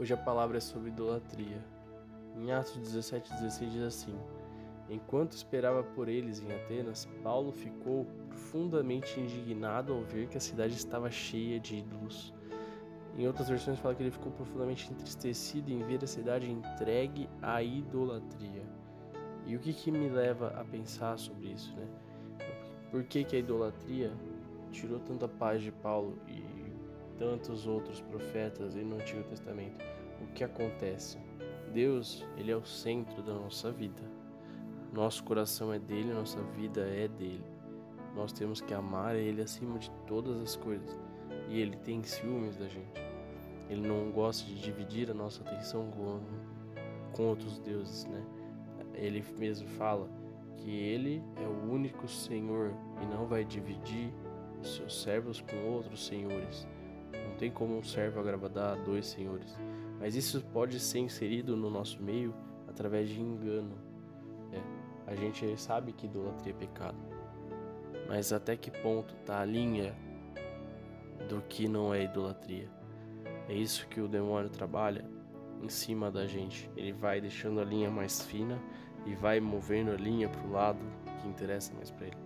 Hoje a palavra é sobre idolatria. Em Atos 17, 16 diz assim: Enquanto esperava por eles em Atenas, Paulo ficou profundamente indignado ao ver que a cidade estava cheia de ídolos. Em outras versões fala que ele ficou profundamente entristecido em ver a cidade entregue à idolatria. E o que, que me leva a pensar sobre isso, né? Por que, que a idolatria tirou tanta paz de Paulo e tantos outros profetas e no Antigo Testamento, o que acontece? Deus, ele é o centro da nossa vida. Nosso coração é dele, nossa vida é dele. Nós temos que amar ele acima de todas as coisas. E ele tem ciúmes da gente. Ele não gosta de dividir a nossa atenção com, com outros deuses, né? Ele mesmo fala que ele é o único Senhor e não vai dividir os seus servos com outros senhores. Tem como um servo agradar a dois senhores. Mas isso pode ser inserido no nosso meio através de engano. É, a gente sabe que idolatria é pecado. Mas até que ponto está a linha do que não é idolatria? É isso que o demônio trabalha em cima da gente. Ele vai deixando a linha mais fina e vai movendo a linha para o lado que interessa mais para ele.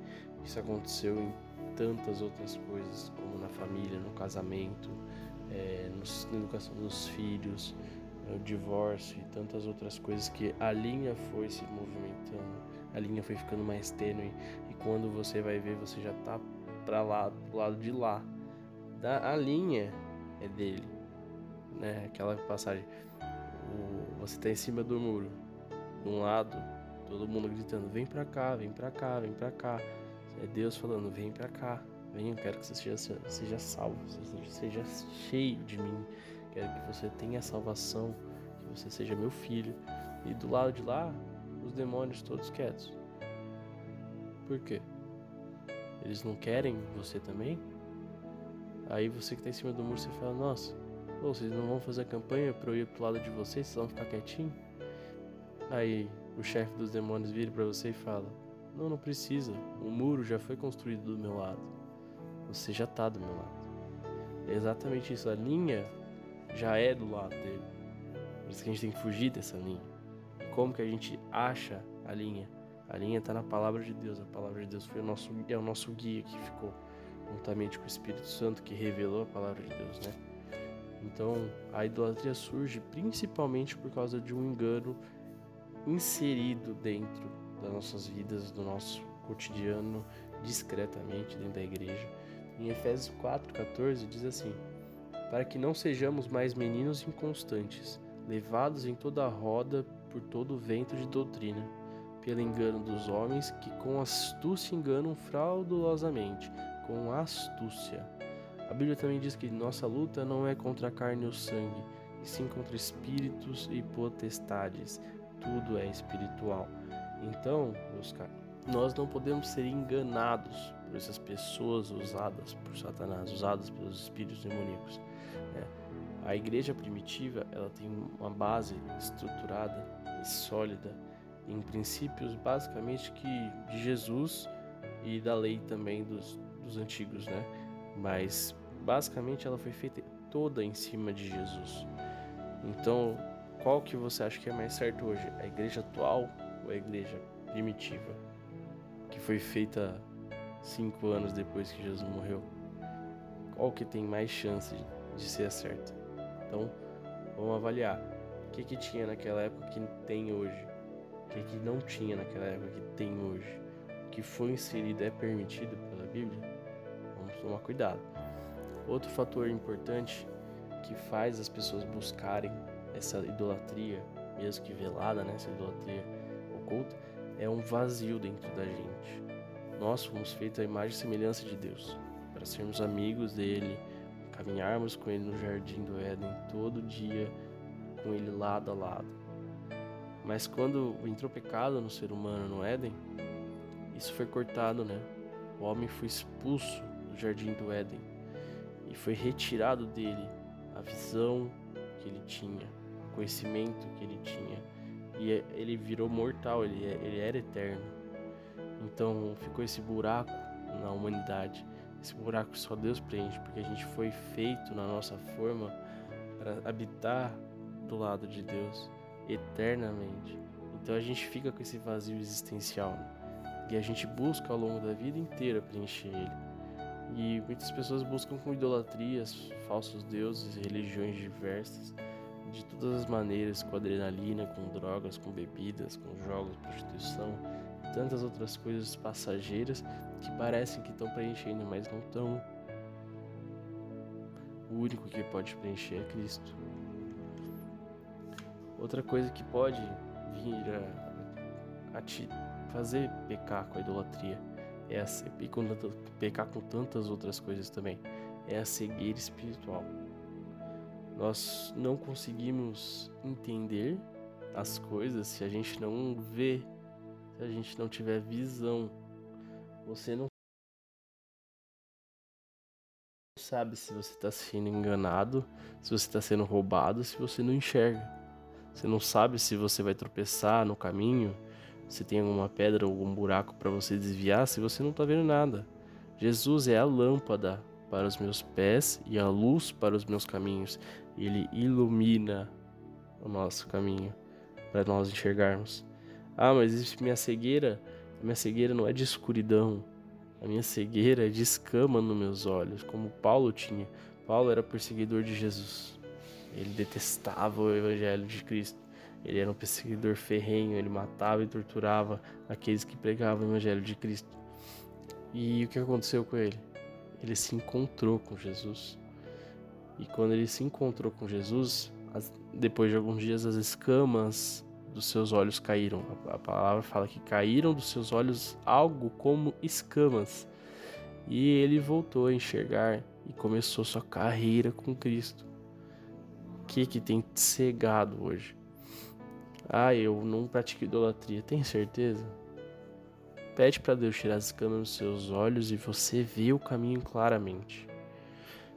Isso aconteceu em tantas outras coisas, como na família, no casamento, é, no, na educação dos filhos, no divórcio e tantas outras coisas que a linha foi se movimentando, a linha foi ficando mais tênue e quando você vai ver você já tá para lá, pro lado de lá. Da, a linha é dele, né? Aquela passagem, o, você tá em cima do muro, de um lado, todo mundo gritando: vem para cá, vem para cá, vem para cá. É Deus falando: vem para cá, vem, eu quero que você seja, seja salvo, seja, seja cheio de mim. Quero que você tenha salvação, que você seja meu filho. E do lado de lá, os demônios todos quietos. Por quê? Eles não querem você também? Aí você que tá em cima do muro, você fala: Nossa, pô, vocês não vão fazer campanha para eu ir pro lado de vocês? Vocês vão ficar quietinho? Aí o chefe dos demônios vira para você e fala: Não, não precisa. O muro já foi construído do meu lado. Você já tá do meu lado. É exatamente isso. A linha já é do lado dele. Por isso que a gente tem que fugir dessa linha. E como que a gente acha a linha? A linha está na palavra de Deus. A palavra de Deus foi o nosso, é o nosso guia que ficou juntamente com o Espírito Santo que revelou a palavra de Deus, né? Então, a idolatria surge principalmente por causa de um engano inserido dentro das nossas vidas, do nosso cotidiano, discretamente dentro da igreja. Em Efésios 4,14 diz assim: Para que não sejamos mais meninos inconstantes, levados em toda a roda por todo o vento de doutrina, pelo engano dos homens que com astúcia enganam fraudulosamente, com astúcia. A Bíblia também diz que nossa luta não é contra a carne ou sangue, e sim contra espíritos e potestades, tudo é espiritual. Então, meus caros, nós não podemos ser enganados essas pessoas usadas por Satanás, usadas pelos espíritos demoníacos. Né? A igreja primitiva ela tem uma base estruturada e sólida em princípios basicamente que de Jesus e da lei também dos, dos antigos, né? Mas basicamente ela foi feita toda em cima de Jesus. Então qual que você acha que é mais certo hoje? A igreja atual ou a igreja primitiva? Que foi feita cinco anos depois que Jesus morreu? Qual que tem mais chance de ser a certa? Então, vamos avaliar. O que, que tinha naquela época que tem hoje? O que, que não tinha naquela época que tem hoje? O que foi inserido é permitido pela Bíblia? Vamos tomar cuidado. Outro fator importante que faz as pessoas buscarem essa idolatria, mesmo que velada, né, essa idolatria oculta, é um vazio dentro da gente. Nós fomos feitos à imagem e semelhança de Deus, para sermos amigos dele, caminharmos com ele no jardim do Éden todo dia, com ele lado a lado. Mas quando entrou pecado no ser humano no Éden, isso foi cortado, né? O homem foi expulso do jardim do Éden e foi retirado dele a visão que ele tinha, conhecimento que ele tinha. E é, ele virou mortal, ele, é, ele era eterno. Então ficou esse buraco na humanidade. Esse buraco só Deus preenche, porque a gente foi feito na nossa forma para habitar do lado de Deus eternamente. Então a gente fica com esse vazio existencial né? e a gente busca ao longo da vida inteira preencher ele. E muitas pessoas buscam com idolatrias, falsos deuses, religiões diversas, de todas as maneiras, com adrenalina, com drogas, com bebidas, com jogos, prostituição, tantas outras coisas passageiras que parecem que estão preenchendo, mas não estão. O único que pode preencher é Cristo. Outra coisa que pode vir a, a te fazer pecar com a idolatria é a, e com, pecar com tantas outras coisas também é a cegueira espiritual. Nós não conseguimos entender as coisas se a gente não vê, se a gente não tiver visão. Você não sabe se você está sendo enganado, se você está sendo roubado, se você não enxerga. Você não sabe se você vai tropeçar no caminho, se tem alguma pedra ou algum buraco para você desviar, se você não está vendo nada. Jesus é a lâmpada para os meus pés e a luz para os meus caminhos. Ele ilumina o nosso caminho para nós enxergarmos. Ah, mas minha cegueira, minha cegueira não é de escuridão. A minha cegueira é de escama nos meus olhos, como Paulo tinha. Paulo era perseguidor de Jesus. Ele detestava o evangelho de Cristo. Ele era um perseguidor ferrenho, ele matava e torturava aqueles que pregavam o evangelho de Cristo. E o que aconteceu com ele? ele se encontrou com Jesus. E quando ele se encontrou com Jesus, depois de alguns dias as escamas dos seus olhos caíram. A palavra fala que caíram dos seus olhos algo como escamas. E ele voltou a enxergar e começou sua carreira com Cristo. O que que tem cegado hoje? Ah, eu não pratico idolatria. Tem certeza? Pede para Deus tirar as escamas dos seus olhos e você vê o caminho claramente.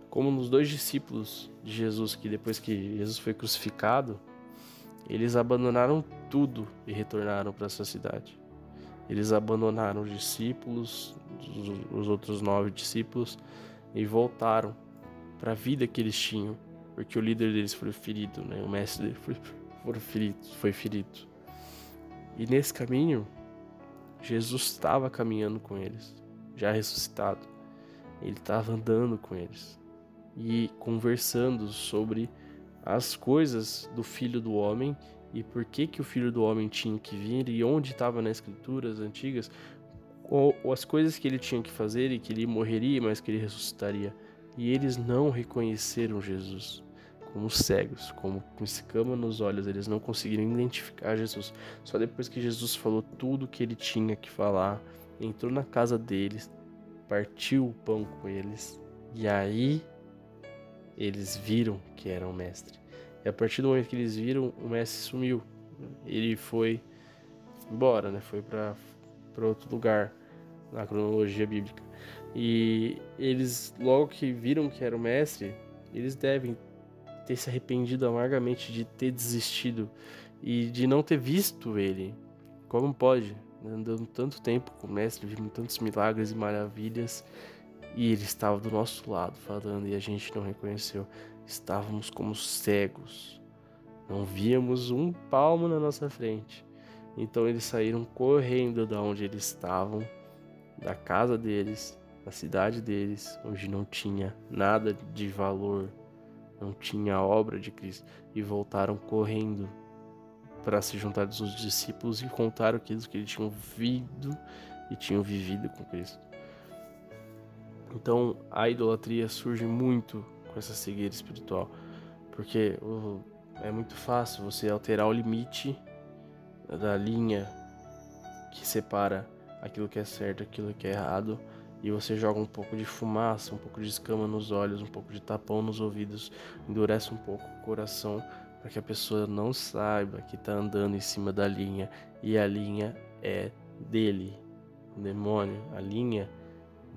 Como nos dois discípulos de Jesus, que depois que Jesus foi crucificado, eles abandonaram tudo e retornaram para essa cidade. Eles abandonaram os discípulos, os outros nove discípulos, e voltaram para a vida que eles tinham, porque o líder deles foi ferido, né? o mestre dele foi, foi ferido, foi ferido. E nesse caminho, Jesus estava caminhando com eles, já ressuscitado. Ele estava andando com eles e conversando sobre as coisas do Filho do Homem e por que que o Filho do Homem tinha que vir e onde estava nas Escrituras antigas ou, ou as coisas que ele tinha que fazer e que ele morreria, mas que ele ressuscitaria. E eles não reconheceram Jesus como cegos, como com escama nos olhos, eles não conseguiram identificar Jesus. Só depois que Jesus falou tudo o que ele tinha que falar, entrou na casa deles, partiu o pão com eles, e aí eles viram que era o mestre. E a partir do momento que eles viram, o mestre sumiu. Ele foi embora, né? Foi para outro lugar na cronologia bíblica. E eles, logo que viram que era o mestre, eles devem ter se arrependido amargamente de ter desistido e de não ter visto ele. Como pode? Andando tanto tempo com o mestre, vimos tantos milagres e maravilhas e ele estava do nosso lado falando e a gente não reconheceu. Estávamos como cegos, não víamos um palmo na nossa frente. Então eles saíram correndo da onde eles estavam, da casa deles, da cidade deles, onde não tinha nada de valor, não tinha a obra de Cristo e voltaram correndo para se juntar aos discípulos e contar aquilo que eles tinham vivido e tinham vivido com Cristo. Então a idolatria surge muito com essa cegueira espiritual, porque é muito fácil você alterar o limite da linha que separa aquilo que é certo, aquilo que é errado e você joga um pouco de fumaça, um pouco de escama nos olhos, um pouco de tapão nos ouvidos, endurece um pouco o coração para que a pessoa não saiba que está andando em cima da linha e a linha é dele, o demônio. A linha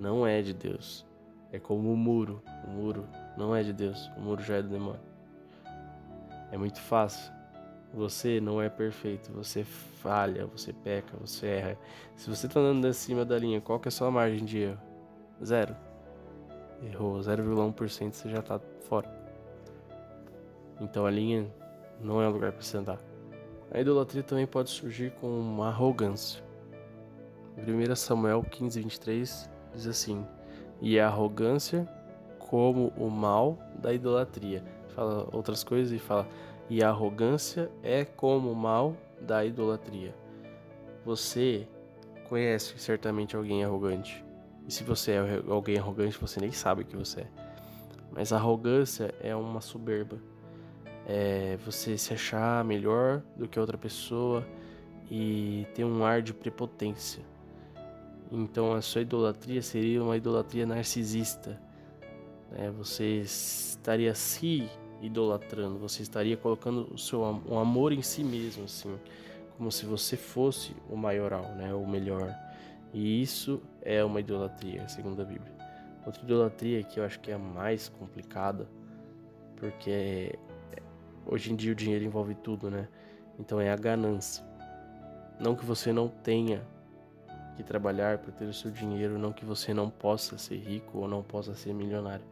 não é de Deus. É como o muro. O muro não é de Deus, o muro já é do demônio. É muito fácil você não é perfeito, você falha, você peca, você erra. Se você tá andando acima da linha, qual que é a sua margem de erro? Zero. Errou 0,1%, você já tá fora. Então a linha não é lugar para sentar. A idolatria também pode surgir com uma arrogância. 1 Samuel 15, 23 diz assim: E a arrogância como o mal da idolatria. Fala outras coisas e fala: E a arrogância é como o mal da idolatria. Você conhece certamente alguém arrogante. E se você é alguém arrogante, você nem sabe que você é. Mas a arrogância é uma soberba. É você se achar melhor do que outra pessoa e ter um ar de prepotência. Então a sua idolatria seria uma idolatria narcisista. Né? Você estaria se idolatrando, você estaria colocando o seu um amor em si mesmo, assim, como se você fosse o maioral, né? o melhor. E isso é uma idolatria, segundo a Bíblia. Outra idolatria que eu acho que é a mais complicada, porque hoje em dia o dinheiro envolve tudo, né? Então é a ganância. Não que você não tenha que trabalhar para ter o seu dinheiro, não que você não possa ser rico ou não possa ser milionário,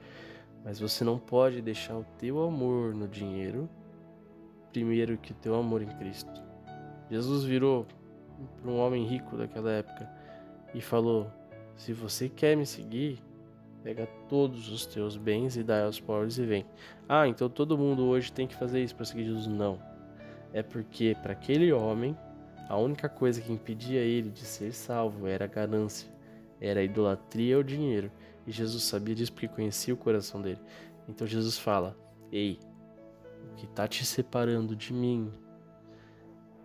mas você não pode deixar o teu amor no dinheiro primeiro que o teu amor em Cristo. Jesus virou para um homem rico daquela época e falou: Se você quer me seguir, pega todos os teus bens e dá aos pobres e vem. Ah, então todo mundo hoje tem que fazer isso para seguir Jesus? Não. É porque para aquele homem, a única coisa que impedia ele de ser salvo era a ganância, era a idolatria ao dinheiro. E Jesus sabia disso porque conhecia o coração dele. Então Jesus fala: Ei, o que está te separando de mim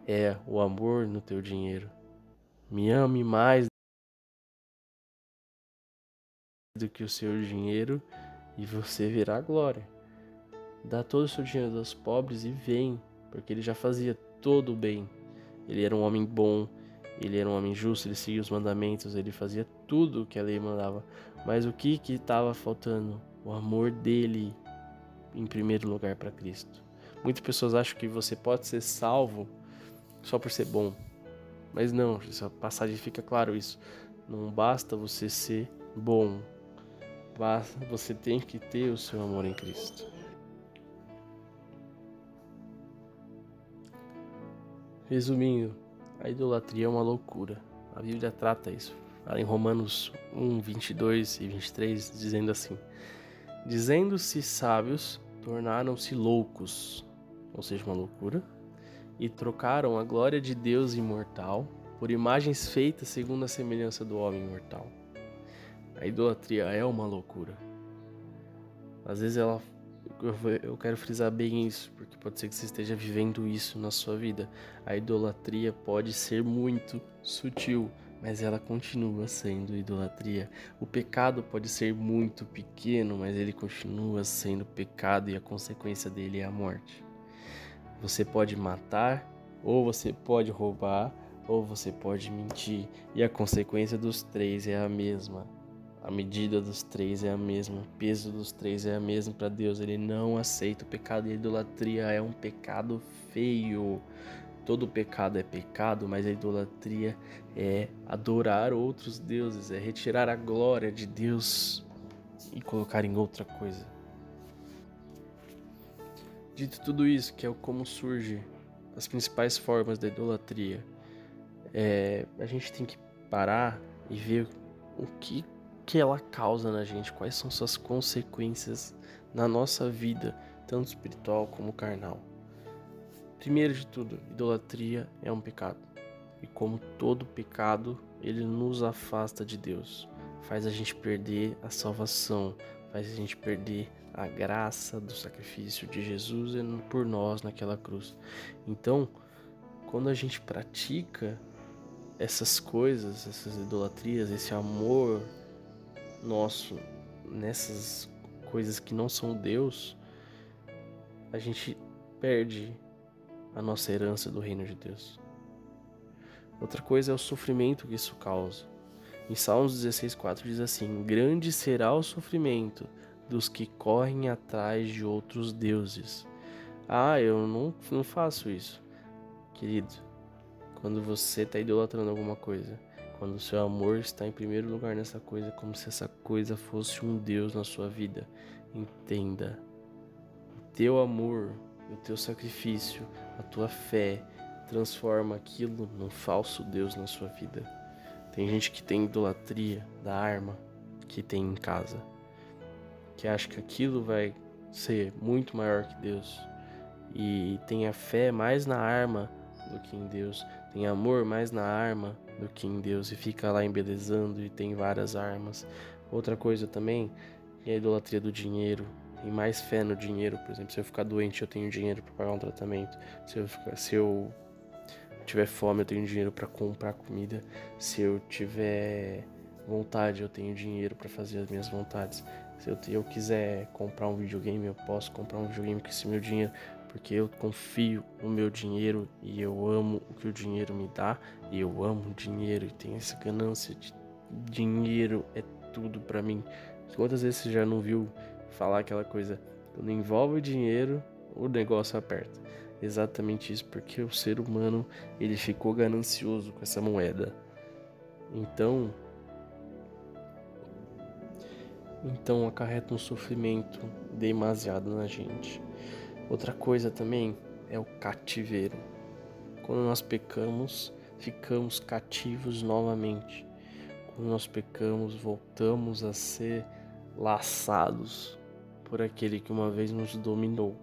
é o amor no teu dinheiro. Me ame mais do que o seu dinheiro e você verá glória. Dá todo o seu dinheiro aos pobres e vem, porque ele já fazia todo o bem. Ele era um homem bom, ele era um homem justo, ele seguia os mandamentos, ele fazia tudo o que a lei mandava. Mas o que que estava faltando? O amor dele em primeiro lugar para Cristo. Muitas pessoas acham que você pode ser salvo só por ser bom. Mas não, essa passagem fica claro isso. Não basta você ser bom, você tem que ter o seu amor em Cristo. Resumindo, a idolatria é uma loucura. A Bíblia trata isso. Em Romanos 1, 22 e 23, dizendo assim: Dizendo-se sábios, tornaram-se loucos, ou seja, uma loucura, e trocaram a glória de Deus imortal por imagens feitas segundo a semelhança do homem mortal. A idolatria é uma loucura. Às vezes ela. Eu quero frisar bem isso, porque pode ser que você esteja vivendo isso na sua vida. A idolatria pode ser muito sutil, mas ela continua sendo idolatria. O pecado pode ser muito pequeno, mas ele continua sendo pecado e a consequência dele é a morte. Você pode matar, ou você pode roubar, ou você pode mentir, e a consequência dos três é a mesma a medida dos três é a mesma, o peso dos três é a mesma para Deus. Ele não aceita o pecado e a idolatria é um pecado feio. Todo pecado é pecado, mas a idolatria é adorar outros deuses, é retirar a glória de Deus e colocar em outra coisa. Dito tudo isso, que é como surge as principais formas da idolatria, é, a gente tem que parar e ver o que que ela causa na gente, quais são suas consequências na nossa vida, tanto espiritual como carnal. Primeiro de tudo, idolatria é um pecado. E como todo pecado, ele nos afasta de Deus, faz a gente perder a salvação, faz a gente perder a graça do sacrifício de Jesus por nós naquela cruz. Então, quando a gente pratica essas coisas, essas idolatrias, esse amor nosso nessas coisas que não são Deus, a gente perde a nossa herança do reino de Deus. Outra coisa é o sofrimento que isso causa. Em Salmos 16,4 diz assim: Grande será o sofrimento dos que correm atrás de outros deuses. Ah, eu não, não faço isso. Querido, quando você está idolatrando alguma coisa, quando o seu amor está em primeiro lugar nessa coisa, como se essa coisa fosse um Deus na sua vida. Entenda. O teu amor o teu sacrifício, a tua fé, transforma aquilo num falso Deus na sua vida. Tem gente que tem idolatria da arma que tem em casa, que acha que aquilo vai ser muito maior que Deus e tem a fé mais na arma do que em Deus, tem amor mais na arma do que em Deus e fica lá embelezando e tem várias armas. Outra coisa também é a idolatria do dinheiro. Tem mais fé no dinheiro, por exemplo, se eu ficar doente, eu tenho dinheiro para pagar um tratamento. Se eu, ficar, se eu tiver fome, eu tenho dinheiro para comprar comida. Se eu tiver vontade, eu tenho dinheiro para fazer as minhas vontades. Se eu, eu quiser comprar um videogame, eu posso comprar um videogame com esse meu dinheiro porque eu confio no meu dinheiro e eu amo o que o dinheiro me dá e eu amo o dinheiro e tenho essa ganância de dinheiro é tudo para mim. Quantas vezes você já não viu falar aquela coisa quando envolve dinheiro, o negócio aperta. Exatamente isso, porque o ser humano ele ficou ganancioso com essa moeda. Então, então acarreta um sofrimento demasiado na gente. Outra coisa também é o cativeiro. Quando nós pecamos, ficamos cativos novamente. Quando nós pecamos, voltamos a ser laçados por aquele que uma vez nos dominou.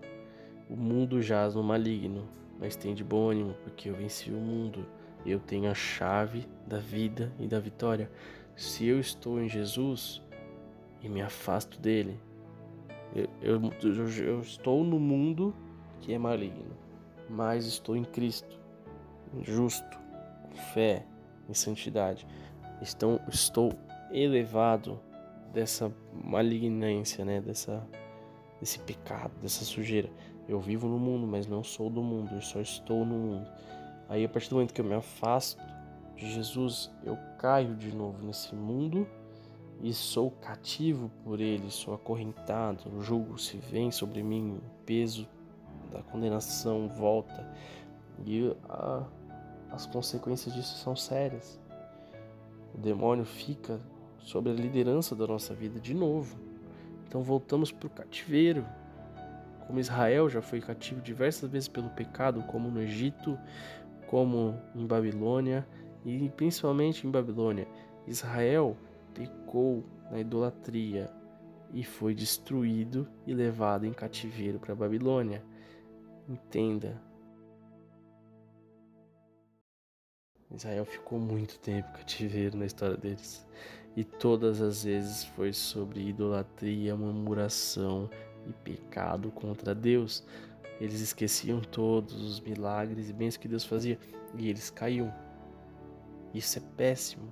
O mundo jaz no maligno, mas tem de bom ânimo, porque eu venci o mundo. Eu tenho a chave da vida e da vitória. Se eu estou em Jesus e me afasto dele, eu, eu, eu, estou no mundo que é maligno, mas estou em Cristo, justo, com fé, em santidade. Estou, estou elevado dessa malignância, né? Dessa, desse pecado, dessa sujeira. Eu vivo no mundo, mas não sou do mundo, eu só estou no mundo. Aí a partir do momento que eu me afasto de Jesus, eu caio de novo nesse mundo e sou cativo por ele, sou acorrentado, o jugo se vem sobre mim, o peso da condenação volta e a, as consequências disso são sérias. O demônio fica sobre a liderança da nossa vida de novo. Então voltamos para o cativeiro. Como Israel já foi cativo diversas vezes pelo pecado, como no Egito, como em Babilônia e principalmente em Babilônia. Israel pecou na idolatria e foi destruído e levado em cativeiro para a Babilônia. Entenda. Israel ficou muito tempo cativeiro na história deles. E todas as vezes foi sobre idolatria, murmuração e pecado contra Deus. Eles esqueciam todos os milagres e bens que Deus fazia e eles caíam. Isso é péssimo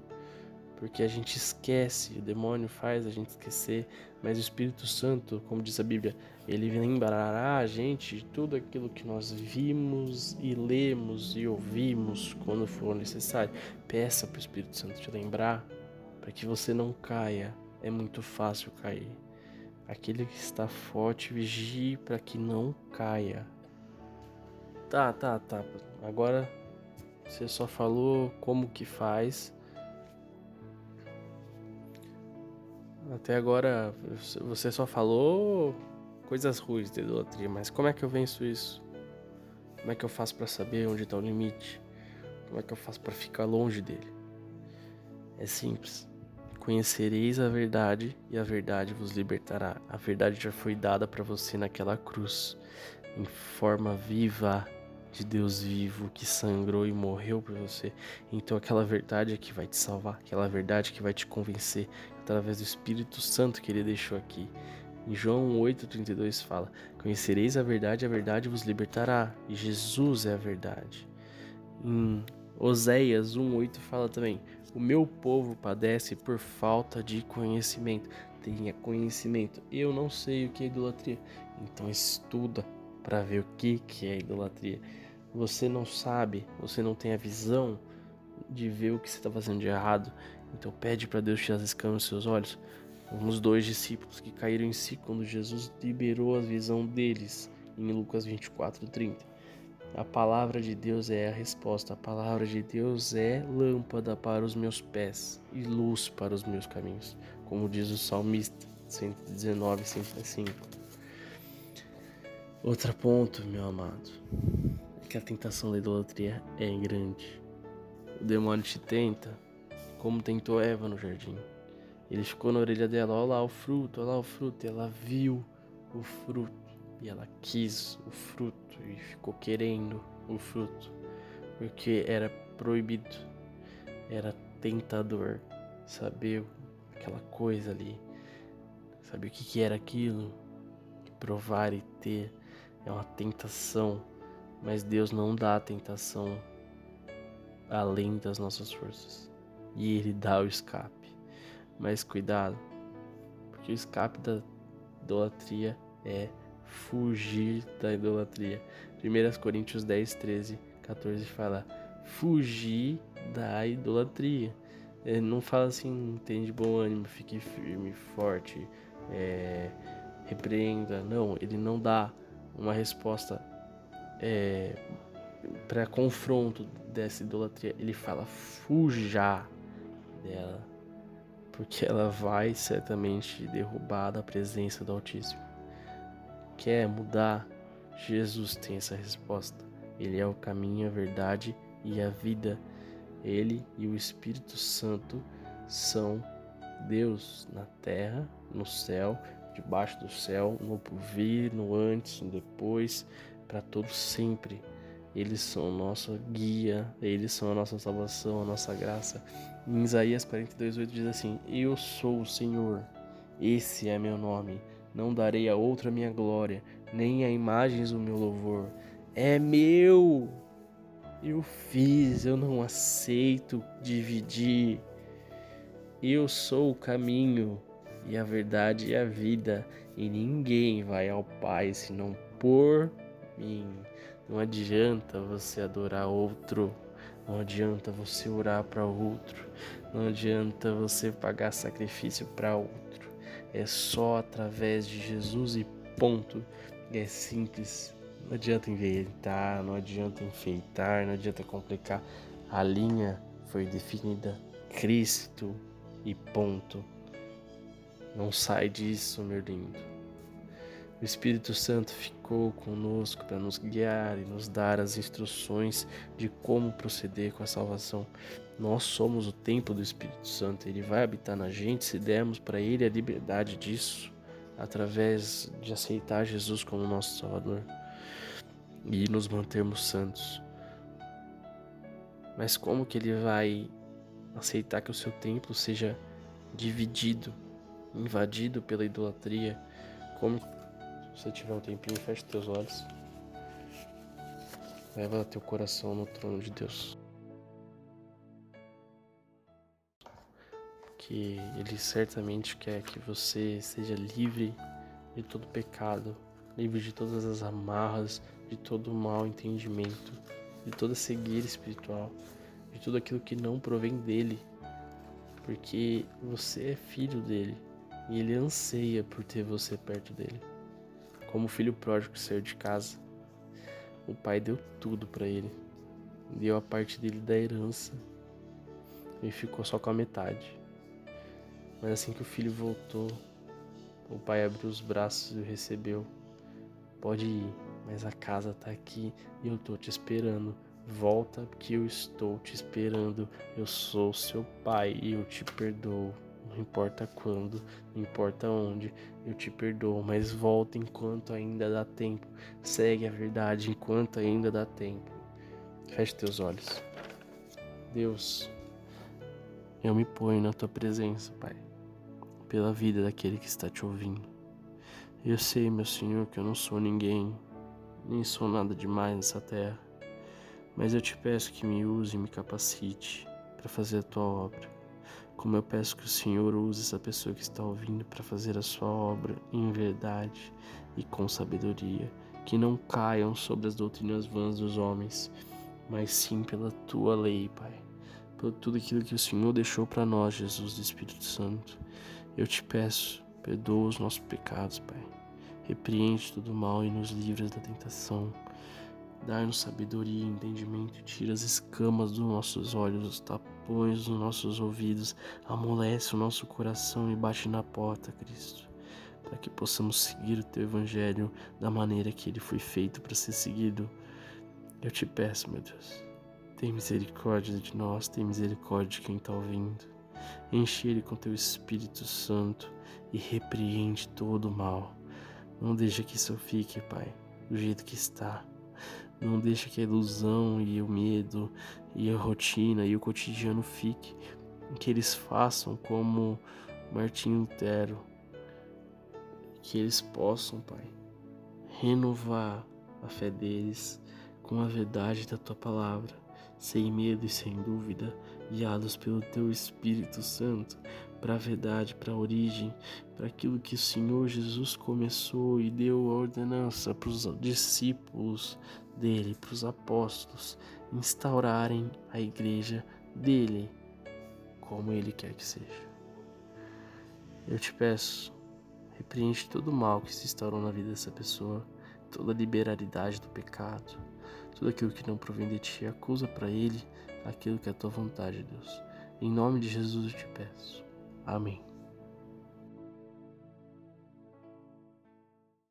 porque a gente esquece, o demônio faz a gente esquecer, mas o Espírito Santo, como diz a Bíblia, ele lembrará a gente de tudo aquilo que nós vimos e lemos e ouvimos quando for necessário. Peça para o Espírito Santo te lembrar, para que você não caia. É muito fácil cair. Aquele que está forte, vigie para que não caia. Tá, tá, tá. Agora você só falou como que faz Até agora você só falou coisas ruins da idolatria, mas como é que eu venço isso? Como é que eu faço para saber onde está o limite? Como é que eu faço para ficar longe dele? É simples. Conhecereis a verdade e a verdade vos libertará. A verdade já foi dada para você naquela cruz, em forma viva de Deus vivo que sangrou e morreu por você. Então aquela verdade é que vai te salvar, aquela verdade que vai te convencer através do Espírito Santo que ele deixou aqui. Em João 8:32 fala: "Conhecereis a verdade, a verdade vos libertará". E Jesus é a verdade. Em Oséias 1:8 fala também: "O meu povo padece por falta de conhecimento". Tenha conhecimento. Eu não sei o que é idolatria, então estuda para ver o que que é idolatria você não sabe, você não tem a visão de ver o que você está fazendo de errado, então pede para Deus tirar as escamas dos seus olhos. Como os dois discípulos que caíram em si quando Jesus liberou a visão deles em Lucas 24, 30. A palavra de Deus é a resposta. A palavra de Deus é lâmpada para os meus pés e luz para os meus caminhos, como diz o salmista 119, 105. Outro ponto, meu amado, é que a tentação da idolatria é grande. O demônio te tenta, como tentou Eva no jardim. Ele ficou na orelha dela, olha lá o fruto, olha lá o fruto, e ela viu o fruto, e ela quis o fruto, e ficou querendo o fruto, porque era proibido, era tentador saber aquela coisa ali, saber o que, que era aquilo, provar e ter é uma tentação, mas Deus não dá tentação além das nossas forças. E Ele dá o escape. Mas cuidado, porque o escape da idolatria é fugir da idolatria. 1 Coríntios 10, 13, 14 fala: fugir da idolatria. Ele não fala assim, tem de bom ânimo, fique firme, forte, é, repreenda. Não, ele não dá uma resposta é, para confronto dessa idolatria. Ele fala fuja dela, porque ela vai certamente derrubar da presença do Altíssimo. Quer mudar? Jesus tem essa resposta. Ele é o caminho, a verdade e a vida. Ele e o Espírito Santo são Deus na terra, no céu debaixo do céu, no porvir, no antes, no depois, para todo sempre. Eles são nossa guia, eles são a nossa salvação, a nossa graça. Em Isaías 42:8 diz assim: Eu sou o Senhor, esse é meu nome. Não darei a outra minha glória, nem a imagens o meu louvor. É meu. Eu fiz, eu não aceito dividir. Eu sou o caminho, e a verdade é a vida, e ninguém vai ao Pai senão por mim. Não adianta você adorar outro, não adianta você orar para outro, não adianta você pagar sacrifício para outro. É só através de Jesus e ponto. É simples. Não adianta inventar, não adianta enfeitar, não adianta complicar. A linha foi definida Cristo e ponto. Não sai disso, meu lindo. O Espírito Santo ficou conosco para nos guiar e nos dar as instruções de como proceder com a salvação. Nós somos o templo do Espírito Santo, ele vai habitar na gente se dermos para ele a liberdade disso, através de aceitar Jesus como nosso Salvador e nos mantermos santos. Mas como que ele vai aceitar que o seu templo seja dividido invadido pela idolatria, como se você tiver um tempinho, feche teus olhos. Leva teu coração no trono de Deus. Que Ele certamente quer que você seja livre de todo pecado, livre de todas as amarras, de todo mau entendimento, de toda cegueira espiritual, de tudo aquilo que não provém dele, porque você é filho dele e ele anseia por ter você perto dele. Como o filho pródigo que saiu de casa, o pai deu tudo para ele, deu a parte dele da herança e ficou só com a metade. Mas assim que o filho voltou, o pai abriu os braços e o recebeu. Pode ir, mas a casa tá aqui e eu tô te esperando. Volta que eu estou te esperando. Eu sou seu pai e eu te perdoo. Não importa quando, não importa onde, eu te perdoo, mas volta enquanto ainda dá tempo. Segue a verdade enquanto ainda dá tempo. Feche teus olhos. Deus, eu me ponho na tua presença, Pai, pela vida daquele que está te ouvindo. Eu sei, meu Senhor, que eu não sou ninguém, nem sou nada demais nessa terra, mas eu te peço que me use e me capacite para fazer a tua obra. Como eu peço que o Senhor use essa pessoa que está ouvindo para fazer a sua obra em verdade e com sabedoria, que não caiam sobre as doutrinas vãs dos homens, mas sim pela tua lei, Pai, por tudo aquilo que o Senhor deixou para nós, Jesus do Espírito Santo. Eu te peço, perdoa os nossos pecados, Pai. Repreende todo o mal e nos livres da tentação. Dá-nos sabedoria e entendimento, tira as escamas dos nossos olhos, os tapões dos nossos ouvidos, amolece o nosso coração e bate na porta, Cristo, para que possamos seguir o teu evangelho da maneira que ele foi feito para ser seguido. Eu te peço, meu Deus, tem misericórdia de nós, tem misericórdia de quem está ouvindo. Enche ele com teu Espírito Santo e repreende todo o mal. Não deixa que isso fique, Pai, do jeito que está. Não deixa que a ilusão e o medo e a rotina e o cotidiano fique. Que eles façam como Martinho Lutero. Que eles possam, Pai, renovar a fé deles com a verdade da tua palavra, sem medo e sem dúvida, guiados pelo teu Espírito Santo, para a verdade, para a origem, para aquilo que o Senhor Jesus começou e deu a ordenança para os discípulos dele, para os apóstolos, instaurarem a igreja dele, como ele quer que seja. Eu te peço, repreende todo o mal que se instaurou na vida dessa pessoa, toda a liberalidade do pecado, tudo aquilo que não provém de ti, acusa para ele aquilo que é a tua vontade, Deus. Em nome de Jesus eu te peço. Amém.